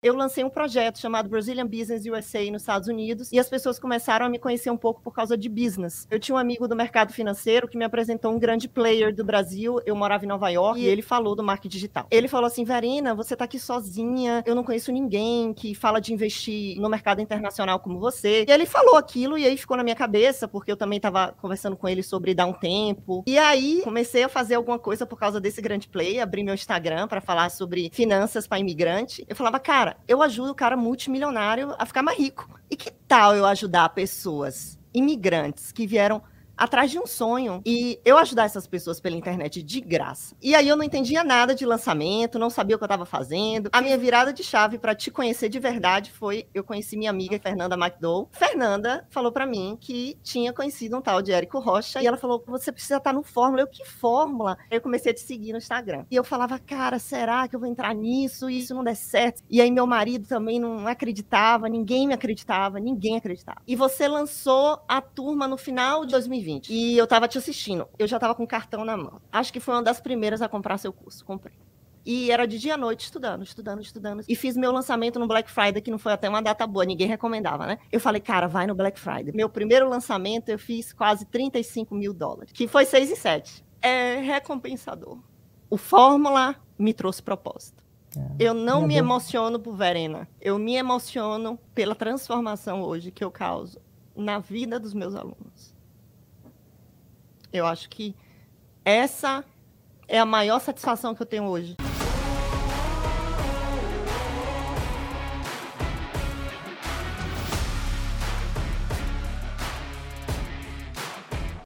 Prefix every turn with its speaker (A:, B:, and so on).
A: eu lancei um projeto chamado Brazilian Business USA nos Estados Unidos e as pessoas começaram a me conhecer um pouco por causa de business. Eu tinha um amigo do mercado financeiro que me apresentou um grande player do Brasil. Eu morava em Nova York e ele falou do marketing digital. Ele falou assim: Verena, você tá aqui sozinha, eu não conheço ninguém que fala de investir no mercado internacional como você. E ele falou aquilo e aí ficou na minha cabeça, porque eu também estava conversando com ele sobre dar um tempo. E aí comecei a fazer alguma coisa por causa desse grande player, abri meu Instagram para falar sobre finanças para imigrante. Eu falava, cara, cara, eu ajudo o cara multimilionário a ficar mais rico. E que tal eu ajudar pessoas imigrantes que vieram atrás de um sonho. E eu ajudar essas pessoas pela internet de graça. E aí eu não entendia nada de lançamento, não sabia o que eu estava fazendo. A minha virada de chave para te conhecer de verdade foi eu conheci minha amiga Fernanda McDowell. Fernanda falou para mim que tinha conhecido um tal de Érico Rocha e ela falou: "Você precisa estar no Fórmula". Eu: "Que Fórmula?". Eu comecei a te seguir no Instagram. E eu falava: "Cara, será que eu vou entrar nisso isso não der certo?". E aí meu marido também não acreditava, ninguém me acreditava, ninguém acreditava. E você lançou a turma no final de 2020 2020. E eu tava te assistindo. Eu já tava com cartão na mão. Acho que foi uma das primeiras a comprar seu curso. Comprei. E era de dia à noite, estudando, estudando, estudando. E fiz meu lançamento no Black Friday, que não foi até uma data boa, ninguém recomendava, né? Eu falei, cara, vai no Black Friday. Meu primeiro lançamento eu fiz quase 35 mil dólares, que foi 6 e 7. É recompensador. O Fórmula me trouxe propósito. É, eu não é me emociono por Verena. Eu me emociono pela transformação hoje que eu causo na vida dos meus alunos. Eu acho que essa é a maior satisfação que eu tenho hoje.